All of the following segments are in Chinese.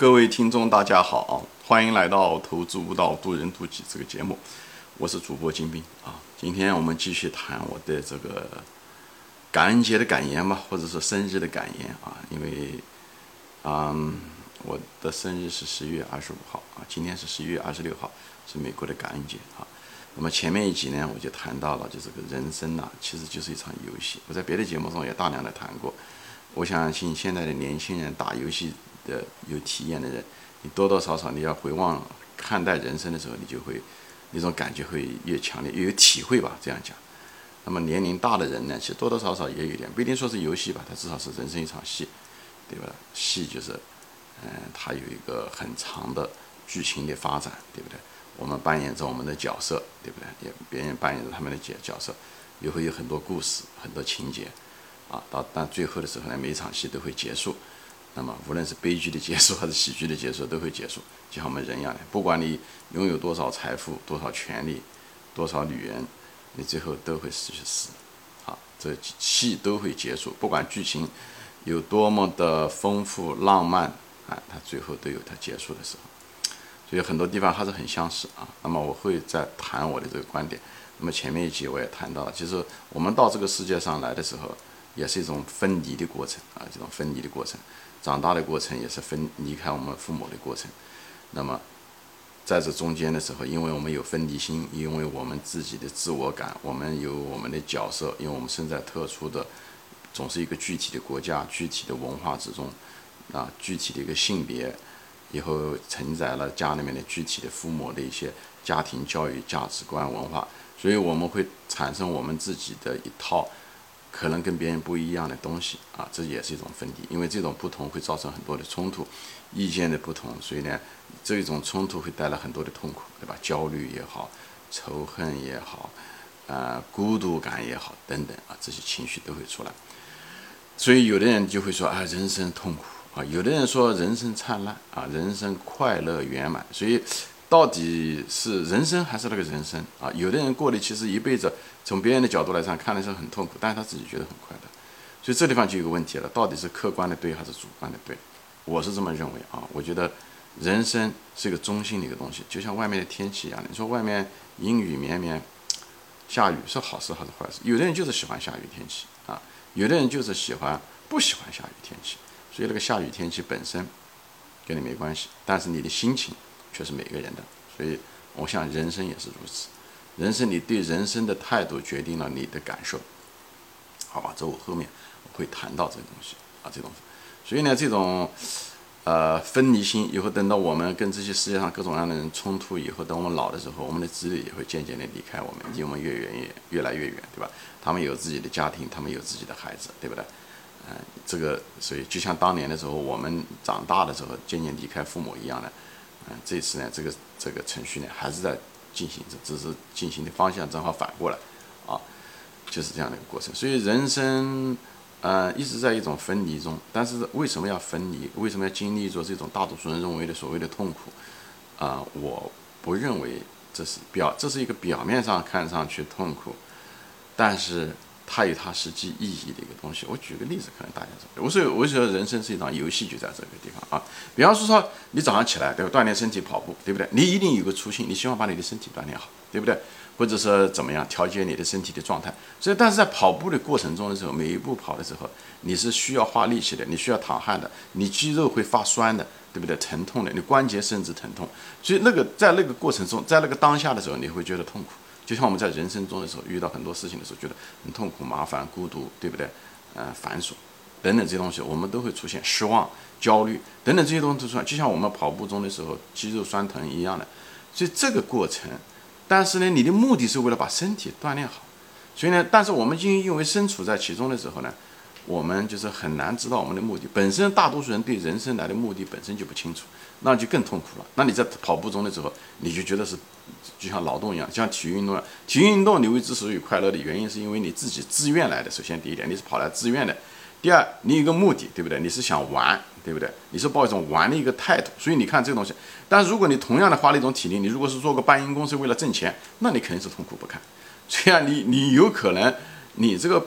各位听众，大家好，欢迎来到《投资悟道，渡人渡己》这个节目，我是主播金兵啊。今天我们继续谈我的这个感恩节的感言吧，或者说生日的感言啊。因为，嗯，我的生日是十一月二十五号啊，今天是十一月二十六号，是美国的感恩节啊。那么前面一集呢，我就谈到了，就这个人生呐，其实就是一场游戏。我在别的节目中也大量的谈过。我相信现在的年轻人打游戏。的有体验的人，你多多少少你要回望看待人生的时候，你就会那种感觉会越强烈，越有体会吧。这样讲，那么年龄大的人呢，其实多多少少也有点，不一定说是游戏吧，它至少是人生一场戏，对吧？戏就是，嗯，它有一个很长的剧情的发展，对不对？我们扮演着我们的角色，对不对？也别人扮演着他们的角角色，也会有很多故事、很多情节，啊，到但最后的时候呢，每一场戏都会结束。那么，无论是悲剧的结束还是喜剧的结束，都会结束，就像我们人一样的。不管你拥有多少财富、多少权利、多少女人，你最后都会失去死。好，这戏都会结束。不管剧情有多么的丰富浪漫啊，它最后都有它结束的时候。所以很多地方还是很相似啊。那么我会再谈我的这个观点。那么前面一集我也谈到了，其实我们到这个世界上来的时候，也是一种分离的过程啊，这种分离的过程。长大的过程也是分离开我们父母的过程，那么在这中间的时候，因为我们有分离心，因为我们自己的自我感，我们有我们的角色，因为我们身在特殊的，总是一个具体的国家、具体的文化之中，啊，具体的一个性别，以后承载了家里面的具体的父母的一些家庭教育、价值观、文化，所以我们会产生我们自己的一套。可能跟别人不一样的东西啊，这也是一种分离，因为这种不同会造成很多的冲突，意见的不同，所以呢，这种冲突会带来很多的痛苦，对吧？焦虑也好，仇恨也好，啊，孤独感也好，等等啊，这些情绪都会出来。所以有的人就会说啊，人生痛苦啊，有的人说人生灿烂啊，人生快乐圆满。所以。到底是人生还是那个人生啊？有的人过的其实一辈子，从别人的角度来上看的是很痛苦，但是他自己觉得很快乐。所以这地方就有个问题了，到底是客观的对还是主观的对？我是这么认为啊，我觉得人生是一个中性的一个东西，就像外面的天气一样。你说外面阴雨绵绵，下雨是好事还是坏事？有的人就是喜欢下雨天气啊，有的人就是喜欢不喜欢下雨天气。所以那个下雨天气本身跟你没关系，但是你的心情。却是每个人的，所以我想人生也是如此。人生，你对人生的态度决定了你的感受，好吧？这我后面会谈到这个东西啊，这种。所以呢，这种呃分离心，以后等到我们跟这些世界上各种各样的人冲突以后，等我们老的时候，我们的子女也会渐渐的离开我们，离我们越远越越来越远，对吧？他们有自己的家庭，他们有自己的孩子，对不对？嗯，这个所以就像当年的时候，我们长大的时候渐渐离开父母一样的。嗯，这次呢，这个这个程序呢，还是在进行着，只是进行的方向正好反过来，啊，就是这样的一个过程。所以人生，呃，一直在一种分离中。但是为什么要分离？为什么要经历着这种大多数人认为的所谓的痛苦？啊，我不认为这是表，这是一个表面上看上去痛苦，但是。它有它实际意义的一个东西。我举个例子，可能大家知道。我说，我说人生是一场游戏，就在这个地方啊。比方说，说你早上起来对吧，锻炼身体跑步，对不对？你一定有个初心，你希望把你的身体锻炼好，对不对？或者说怎么样调节你的身体的状态。所以，但是在跑步的过程中的时候，每一步跑的时候，你是需要花力气的，你需要淌汗的，你肌肉会发酸的，对不对？疼痛的，你关节甚至疼痛。所以，那个在那个过程中，在那个当下的时候，你会觉得痛苦。就像我们在人生中的时候，遇到很多事情的时候，觉得很痛苦、麻烦、孤独，对不对？呃，繁琐等等这些东西，我们都会出现失望、焦虑等等这些东西出现。就像我们跑步中的时候，肌肉酸疼一样的。所以这个过程，但是呢，你的目的是为了把身体锻炼好。所以呢，但是我们因因为身处在其中的时候呢，我们就是很难知道我们的目的。本身大多数人对人生来的目的本身就不清楚。那就更痛苦了。那你在跑步中的时候，你就觉得是就像劳动一样，像体育运动一样。体育运动你为之所以快乐的原因，是因为你自己自愿来的。首先第一点，你是跑来自愿的；第二，你有一个目的，对不对？你是想玩，对不对？你是抱一种玩的一个态度。所以你看这个东西。但如果你同样的花了一种体力，你如果是做个搬运工是为了挣钱，那你肯定是痛苦不堪。虽然你你有可能你这个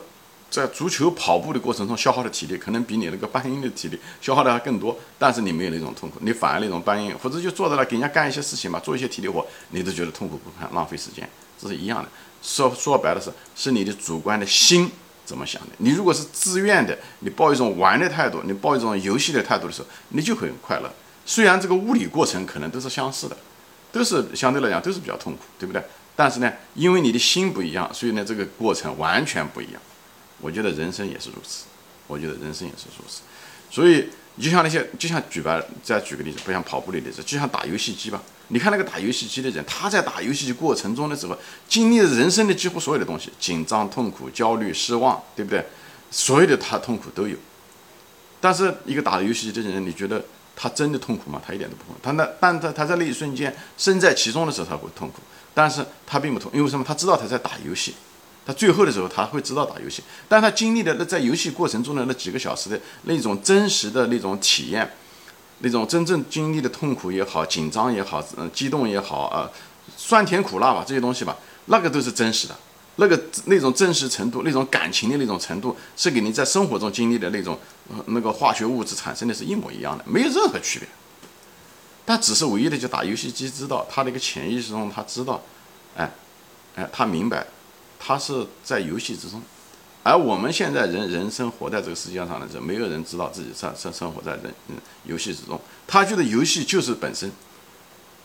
在足球跑步的过程中消耗的体力，可能比你那个搬运的体力消耗的还更多，但是你没有那种痛苦，你反而那种搬运或者就坐在那给人家干一些事情嘛，做一些体力活，你都觉得痛苦不堪，浪费时间，这是一样的。说说白了是，是你的主观的心怎么想的。你如果是自愿的，你抱一种玩的态度，你抱一种游戏的态度的时候，你就很快乐。虽然这个物理过程可能都是相似的，都是相对来讲都是比较痛苦，对不对？但是呢，因为你的心不一样，所以呢，这个过程完全不一样。我觉得人生也是如此，我觉得人生也是如此，所以就像那些，就像举吧，再举个例子，不像跑步的例子，就像打游戏机吧。你看那个打游戏机的人，他在打游戏机过程中的时候，经历了人生的几乎所有的东西，紧张、痛苦、焦虑、失望，对不对？所有的他痛苦都有。但是一个打游戏机的人，你觉得他真的痛苦吗？他一点都不痛。他那，但他他在那一瞬间身在其中的时候，他会痛苦，但是他并不痛，因为什么？他知道他在打游戏。他最后的时候，他会知道打游戏，但他经历的那在游戏过程中的那几个小时的那种真实的那种体验，那种真正经历的痛苦也好，紧张也好，嗯，激动也好，啊，酸甜苦辣吧，这些东西吧，那个都是真实的，那个那种真实程度，那种感情的那种程度，是给你在生活中经历的那种那个化学物质产生的是一模一样的，没有任何区别。他只是唯一的就打游戏机知道他的一个潜意识中他知道，哎，哎，他明白。他是在游戏之中，而我们现在人人生活在这个世界上的时候，没有人知道自己生生生活在人嗯游戏之中。他觉得游戏就是本身，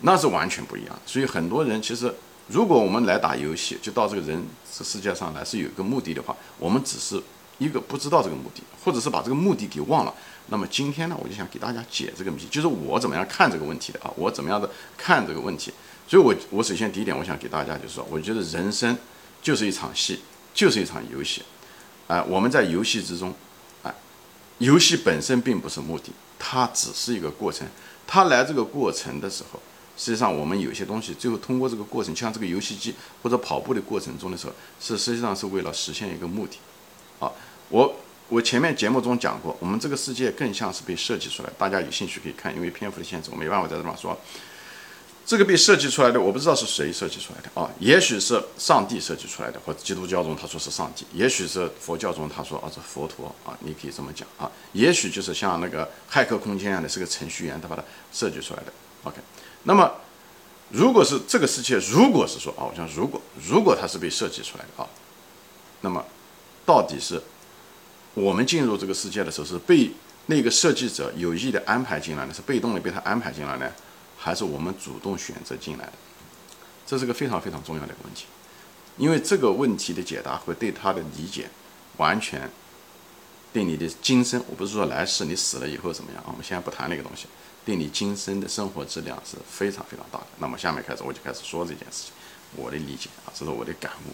那是完全不一样。所以很多人其实，如果我们来打游戏，就到这个人这世界上来是有一个目的的话，我们只是一个不知道这个目的，或者是把这个目的给忘了。那么今天呢，我就想给大家解这个谜，就是我怎么样看这个问题的啊？我怎么样的看这个问题？所以我我首先第一点，我想给大家就是说，我觉得人生。就是一场戏，就是一场游戏，啊，我们在游戏之中，啊，游戏本身并不是目的，它只是一个过程。它来这个过程的时候，实际上我们有些东西最后通过这个过程，像这个游戏机或者跑步的过程中的时候，是实际上是为了实现一个目的。啊，我我前面节目中讲过，我们这个世界更像是被设计出来，大家有兴趣可以看，因为篇幅的限制，我没办法在这方说。这个被设计出来的，我不知道是谁设计出来的啊？也许是上帝设计出来的，或者基督教中他说是上帝；也许是佛教中他说啊是佛陀啊，你可以这么讲啊。也许就是像那个骇客空间一样的，是个程序员他把它设计出来的。OK，那么如果是这个世界，如果是说啊，我讲如果如果它是被设计出来的啊，那么到底是我们进入这个世界的时候是被那个设计者有意的安排进来的，是被动的被他安排进来呢？还是我们主动选择进来的，这是个非常非常重要的一个问题，因为这个问题的解答会对他的理解，完全对你的今生，我不是说来世你死了以后怎么样啊？我们现在不谈那个东西，对你今生的生活质量是非常非常大的。那么下面开始我就开始说这件事情，我的理解啊，这是我的感悟。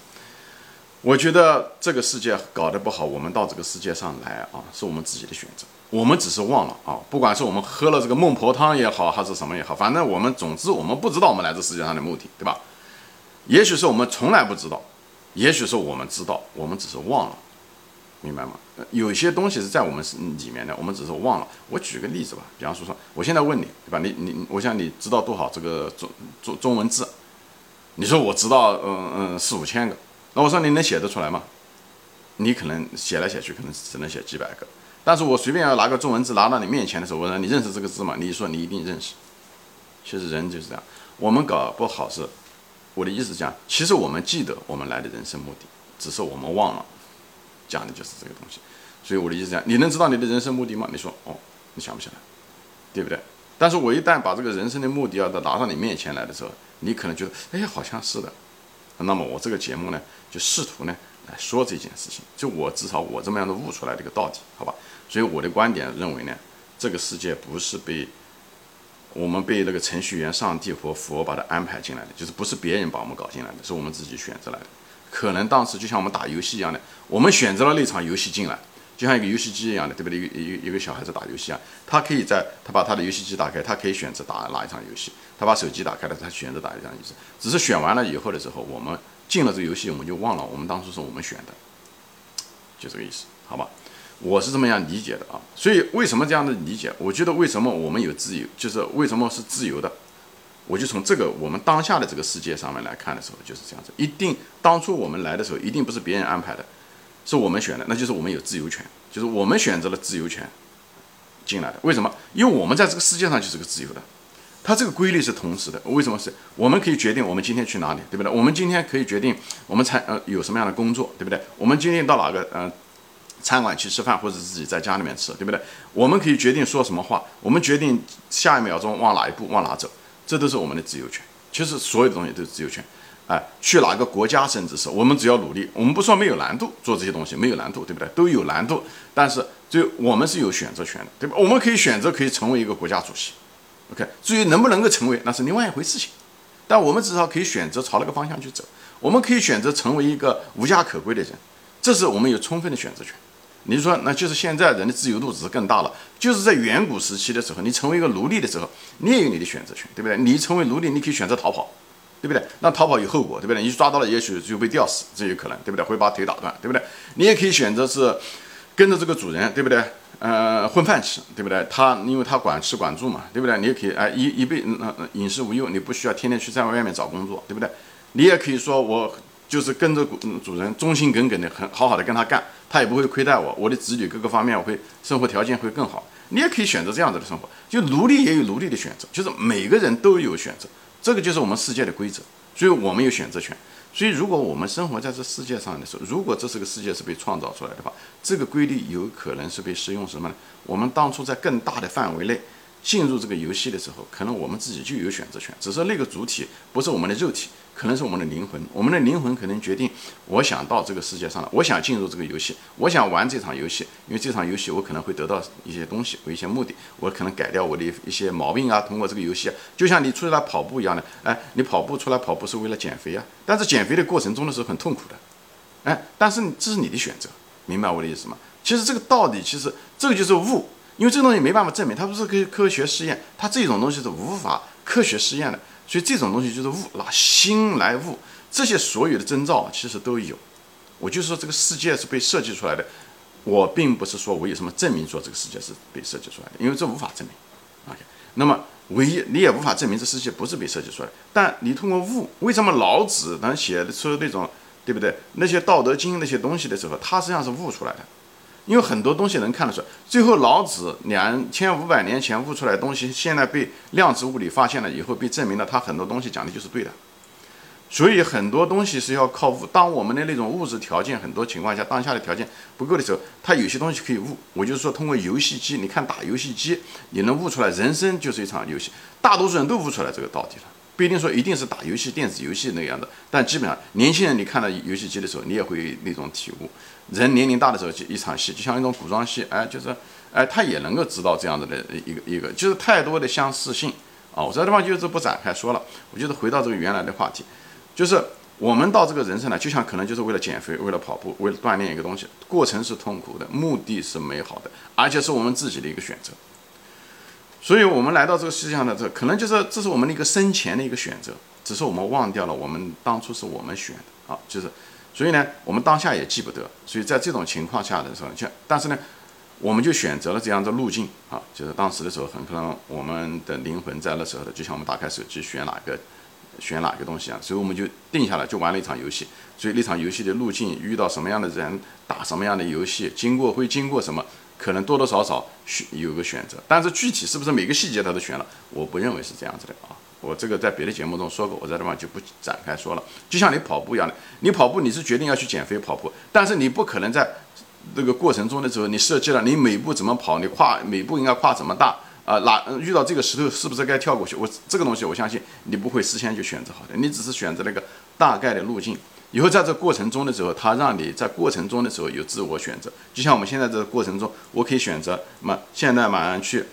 我觉得这个世界搞得不好，我们到这个世界上来啊，是我们自己的选择。我们只是忘了啊，不管是我们喝了这个孟婆汤也好，还是什么也好，反正我们总之我们不知道我们来这世界上的目的，对吧？也许是我们从来不知道，也许是我们知道，我们只是忘了，明白吗？有些东西是在我们里面的，我们只是忘了。我举个例子吧，比方说说，我现在问你，对吧？你你，我想你知道多少这个中中中文字？你说我知道，嗯嗯，四五千个。那我说你能写得出来吗？你可能写来写去，可能只能写几百个。但是我随便要拿个中文字拿到你面前的时候，我说你认识这个字吗？你说你一定认识。其实人就是这样，我们搞不好是，我的意思讲，其实我们记得我们来的人生目的，只是我们忘了，讲的就是这个东西。所以我的意思讲，你能知道你的人生目的吗？你说哦，你想不起来，对不对？但是我一旦把这个人生的目的要拿到你面前来的时候，你可能觉得，哎，好像是的。那么我这个节目呢，就试图呢来说这件事情，就我至少我这么样的悟出来的一个道理，好吧？所以我的观点认为呢，这个世界不是被我们被那个程序员、上帝或佛把它安排进来的，就是不是别人把我们搞进来的，是我们自己选择来的。可能当时就像我们打游戏一样的，我们选择了那场游戏进来，就像一个游戏机一样的，对不对？一个一个小孩子打游戏啊，他可以在他把他的游戏机打开，他可以选择打哪一场游戏。他把手机打开了，他选择打一场游戏，只是选完了以后的时候，我们进了这个游戏，我们就忘了我们当初是我们选的，就这个意思，好吧？我是这么样理解的啊。所以为什么这样的理解？我觉得为什么我们有自由，就是为什么是自由的？我就从这个我们当下的这个世界上面来看的时候，就是这样子。一定当初我们来的时候，一定不是别人安排的，是我们选的，那就是我们有自由权，就是我们选择了自由权进来的。为什么？因为我们在这个世界上就是个自由的，它这个规律是同时的。为什么是？我们可以决定我们今天去哪里，对不对？我们今天可以决定我们参呃有什么样的工作，对不对？我们今天到哪个呃餐馆去吃饭，或者自己在家里面吃，对不对？我们可以决定说什么话，我们决定下一秒钟往哪一步往哪走，这都是我们的自由权。其实所有的东西都是自由权。哎，去哪个国家，甚至是我们只要努力，我们不说没有难度，做这些东西没有难度，对不对？都有难度，但是就我们是有选择权的，对吧？我们可以选择可以成为一个国家主席，OK。至于能不能够成为，那是另外一回事情。但我们至少可以选择朝那个方向去走，我们可以选择成为一个无家可归的人，这是我们有充分的选择权。你说，那就是现在人的自由度只是更大了，就是在远古时期的时候，你成为一个奴隶的时候，你也有你的选择权，对不对？你成为奴隶，你可以选择逃跑。对不对？那逃跑有后果，对不对？你抓到了，也许就被吊死，这有可能，对不对？会把腿打断，对不对？你也可以选择是跟着这个主人，对不对？呃，混饭吃，对不对？他因为他管吃管住嘛，对不对？你也可以哎一一辈嗯饮食无忧，你不需要天天去在外面找工作，对不对？你也可以说我就是跟着主人忠心耿耿的，很好好的跟他干，他也不会亏待我，我的子女各个方面我会生活条件会更好。你也可以选择这样子的生活，就奴隶也有奴隶的选择，就是每个人都有选择。这个就是我们世界的规则，所以我们有选择权。所以，如果我们生活在这世界上的时候，如果这是个世界是被创造出来的话，这个规律有可能是被适用什么呢？我们当初在更大的范围内。进入这个游戏的时候，可能我们自己就有选择权，只是那个主体不是我们的肉体，可能是我们的灵魂。我们的灵魂可能决定，我想到这个世界上了，我想进入这个游戏，我想玩这场游戏，因为这场游戏我可能会得到一些东西，有一些目的，我可能改掉我的一些毛病啊。通过这个游戏，就像你出来跑步一样的，哎，你跑步出来跑步是为了减肥啊，但是减肥的过程中的时候很痛苦的，哎，但是这是你的选择，明白我的意思吗？其实这个道理，其实这个就是悟。因为这个东西没办法证明，它不是科科学实验，它这种东西是无法科学实验的，所以这种东西就是悟，拿心来悟。这些所有的征兆其实都有。我就说这个世界是被设计出来的，我并不是说我有什么证明说这个世界是被设计出来的，因为这无法证明。OK，那么唯一你也无法证明这世界不是被设计出来的，但你通过悟，为什么老子能写出那种对不对？那些《道德经》那些东西的时候，他实际上是悟出来的。因为很多东西能看得出来，最后老子两千五百年前悟出来的东西，现在被量子物理发现了以后，被证明了，他很多东西讲的就是对的。所以很多东西是要靠悟。当我们的那种物质条件很多情况下，当下的条件不够的时候，它有些东西可以悟。我就是说，通过游戏机，你看打游戏机，你能悟出来，人生就是一场游戏。大多数人都悟出来这个道理了，不一定说一定是打游戏、电子游戏那样的，但基本上年轻人，你看到游戏机的时候，你也会那种体悟。人年龄大的时候，就一场戏，就像一种古装戏，哎，就是，哎，他也能够知道这样子的一个一个，就是太多的相似性啊。我这地方就是不展开说了，我就是回到这个原来的话题，就是我们到这个人生呢，就像可能就是为了减肥，为了跑步，为了锻炼一个东西，过程是痛苦的，目的是美好的，而且是我们自己的一个选择。所以我们来到这个世界上的这，可能就是这是我们的一个生前的一个选择，只是我们忘掉了我们当初是我们选的啊，就是。所以呢，我们当下也记不得，所以在这种情况下的时候，像但是呢，我们就选择了这样的路径啊，就是当时的时候，很可能我们的灵魂在那时候的，就像我们打开手机选哪个，选哪个东西啊，所以我们就定下来就玩了一场游戏，所以那场游戏的路径遇到什么样的人，打什么样的游戏，经过会经过什么，可能多多少少选有个选择，但是具体是不是每个细节他都选了，我不认为是这样子的啊。我这个在别的节目中说过，我在这方就不展开说了。就像你跑步一样的，你跑步你是决定要去减肥跑步，但是你不可能在这个过程中的时候，你设计了你每步怎么跑，你跨每步应该跨怎么大啊？哪遇到这个石头是不是该跳过去？我这个东西我相信你不会事先就选择好的，你只是选择那个大概的路径。以后在这过程中的时候，他让你在过程中的时候有自我选择。就像我们现在这个过程中，我可以选择，那么现在马上去。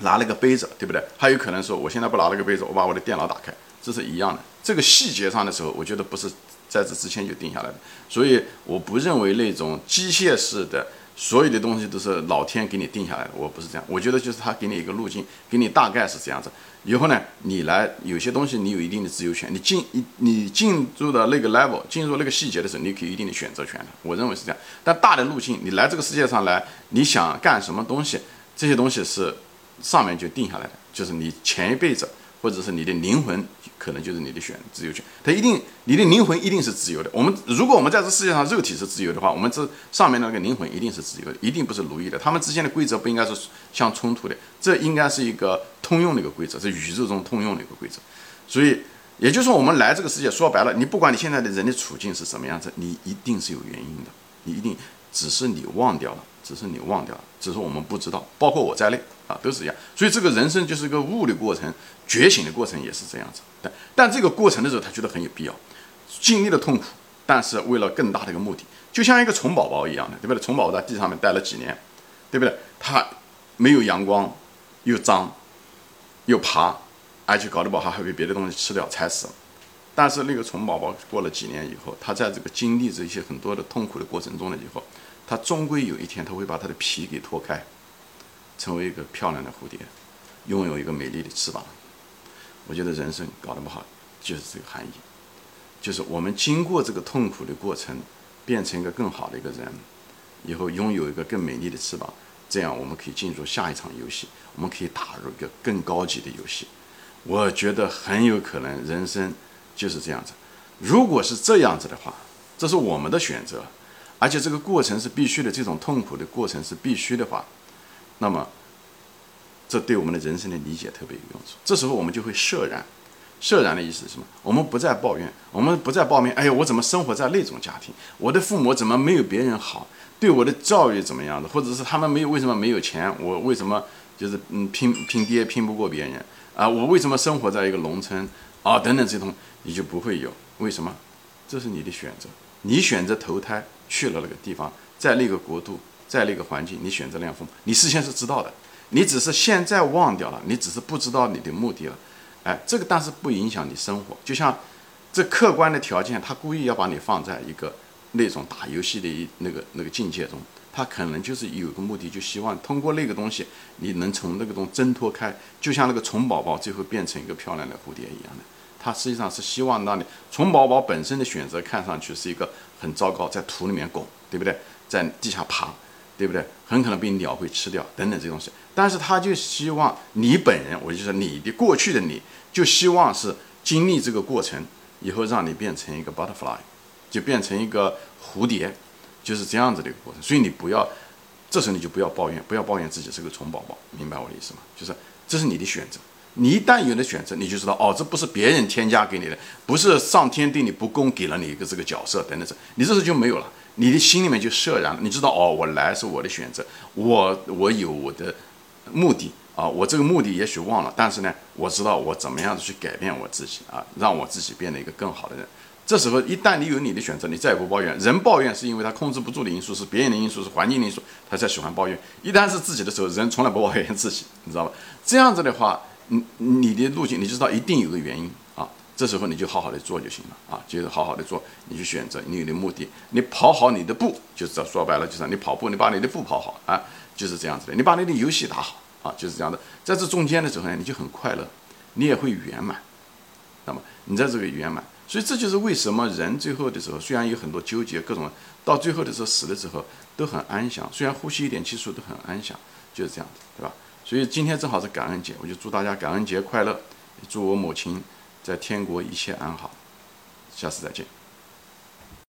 拿了个杯子，对不对？还有可能说，我现在不拿了个杯子，我把我的电脑打开，这是一样的。这个细节上的时候，我觉得不是在这之前就定下来的，所以我不认为那种机械式的所有的东西都是老天给你定下来的。我不是这样，我觉得就是他给你一个路径，给你大概是这样子。以后呢，你来有些东西你有一定的自由权，你进你你进入到那个 level，进入那个细节的时候，你可以一定的选择权的。我认为是这样。但大的路径，你来这个世界上来，你想干什么东西，这些东西是。上面就定下来的，就是你前一辈子或者是你的灵魂，可能就是你的选自由权。它一定，你的灵魂一定是自由的。我们如果我们在这世界上肉体是自由的话，我们这上面那个灵魂一定是自由的，一定不是奴役的。他们之间的规则不应该是相冲突的，这应该是一个通用的一个规则，是宇宙中通用的一个规则。所以，也就是说，我们来这个世界，说白了，你不管你现在的人的处境是什么样子，你一定是有原因的，你一定只是你忘掉了。只是你忘掉了，只是我们不知道，包括我在内啊，都是一样。所以这个人生就是一个悟的过程，觉醒的过程也是这样子。但但这个过程的时候，他觉得很有必要，经历了痛苦，但是为了更大的一个目的，就像一个虫宝宝一样的，对不对？虫宝宝在地上面待了几年，对不对？它没有阳光，又脏，又爬，而且搞得不好还被别的东西吃掉，踩死了。但是那个虫宝宝过了几年以后，它在这个经历这些很多的痛苦的过程中了以后。它终归有一天，它会把它的皮给脱开，成为一个漂亮的蝴蝶，拥有一个美丽的翅膀。我觉得人生搞得不好，就是这个含义，就是我们经过这个痛苦的过程，变成一个更好的一个人，以后拥有一个更美丽的翅膀，这样我们可以进入下一场游戏，我们可以打入一个更高级的游戏。我觉得很有可能人生就是这样子。如果是这样子的话，这是我们的选择。而且这个过程是必须的，这种痛苦的过程是必须的话，那么这对我们的人生的理解特别有用处。这时候我们就会释然，释然的意思是什么？我们不再抱怨，我们不再抱怨。哎呀，我怎么生活在那种家庭？我的父母怎么没有别人好？对我的教育怎么样的？或者是他们没有为什么没有钱？我为什么就是嗯拼拼爹拼不过别人啊？我为什么生活在一个农村啊？等等这种你就不会有。为什么？这是你的选择，你选择投胎。去了那个地方，在那个国度，在那个环境，你选择那样父母，你事先是知道的，你只是现在忘掉了，你只是不知道你的目的了，哎，这个但是不影响你生活，就像这客观的条件，他故意要把你放在一个那种打游戏的一那个那个境界中，他可能就是有个目的，就希望通过那个东西，你能从那个东挣脱开，就像那个虫宝宝最后变成一个漂亮的蝴蝶一样的。他实际上是希望让你虫宝宝本身的选择看上去是一个很糟糕，在土里面拱，对不对？在地下爬，对不对？很可能被鸟会吃掉等等这东西。但是他就希望你本人，我就说你的过去的你，就希望是经历这个过程以后，让你变成一个 butterfly，就变成一个蝴蝶，就是这样子的一个过程。所以你不要，这时候你就不要抱怨，不要抱怨自己是个虫宝宝，明白我的意思吗？就是这是你的选择。你一旦有了选择，你就知道哦，这不是别人添加给你的，不是上天对你不公给了你一个这个角色等等这，你这时候就没有了，你的心里面就释然了。你知道哦，我来是我的选择，我我有我的目的啊，我这个目的也许忘了，但是呢，我知道我怎么样子去改变我自己啊，让我自己变得一个更好的人。这时候一旦你有你的选择，你再也不抱怨。人抱怨是因为他控制不住的因素，是别人的因素，是环境的因素，他才喜欢抱怨。一旦是自己的时候，人从来不抱怨自己，你知道吧？这样子的话。你你的路径，你知道一定有个原因啊，这时候你就好好的做就行了啊，就是好好的做，你去选择你的目的，你跑好你的步，就是说白了就是你跑步，你把你的步跑好啊，就是这样子的，你把你的游戏打好啊，就是这样的，在这中间的时候呢，你就很快乐，你也会圆满，那么你在这个圆满，所以这就是为什么人最后的时候虽然有很多纠结，各种到最后的时候死的时候都很安详，虽然呼吸一点气数都很安详，就是这样子，对吧？所以今天正好是感恩节，我就祝大家感恩节快乐，祝我母亲在天国一切安好，下次再见。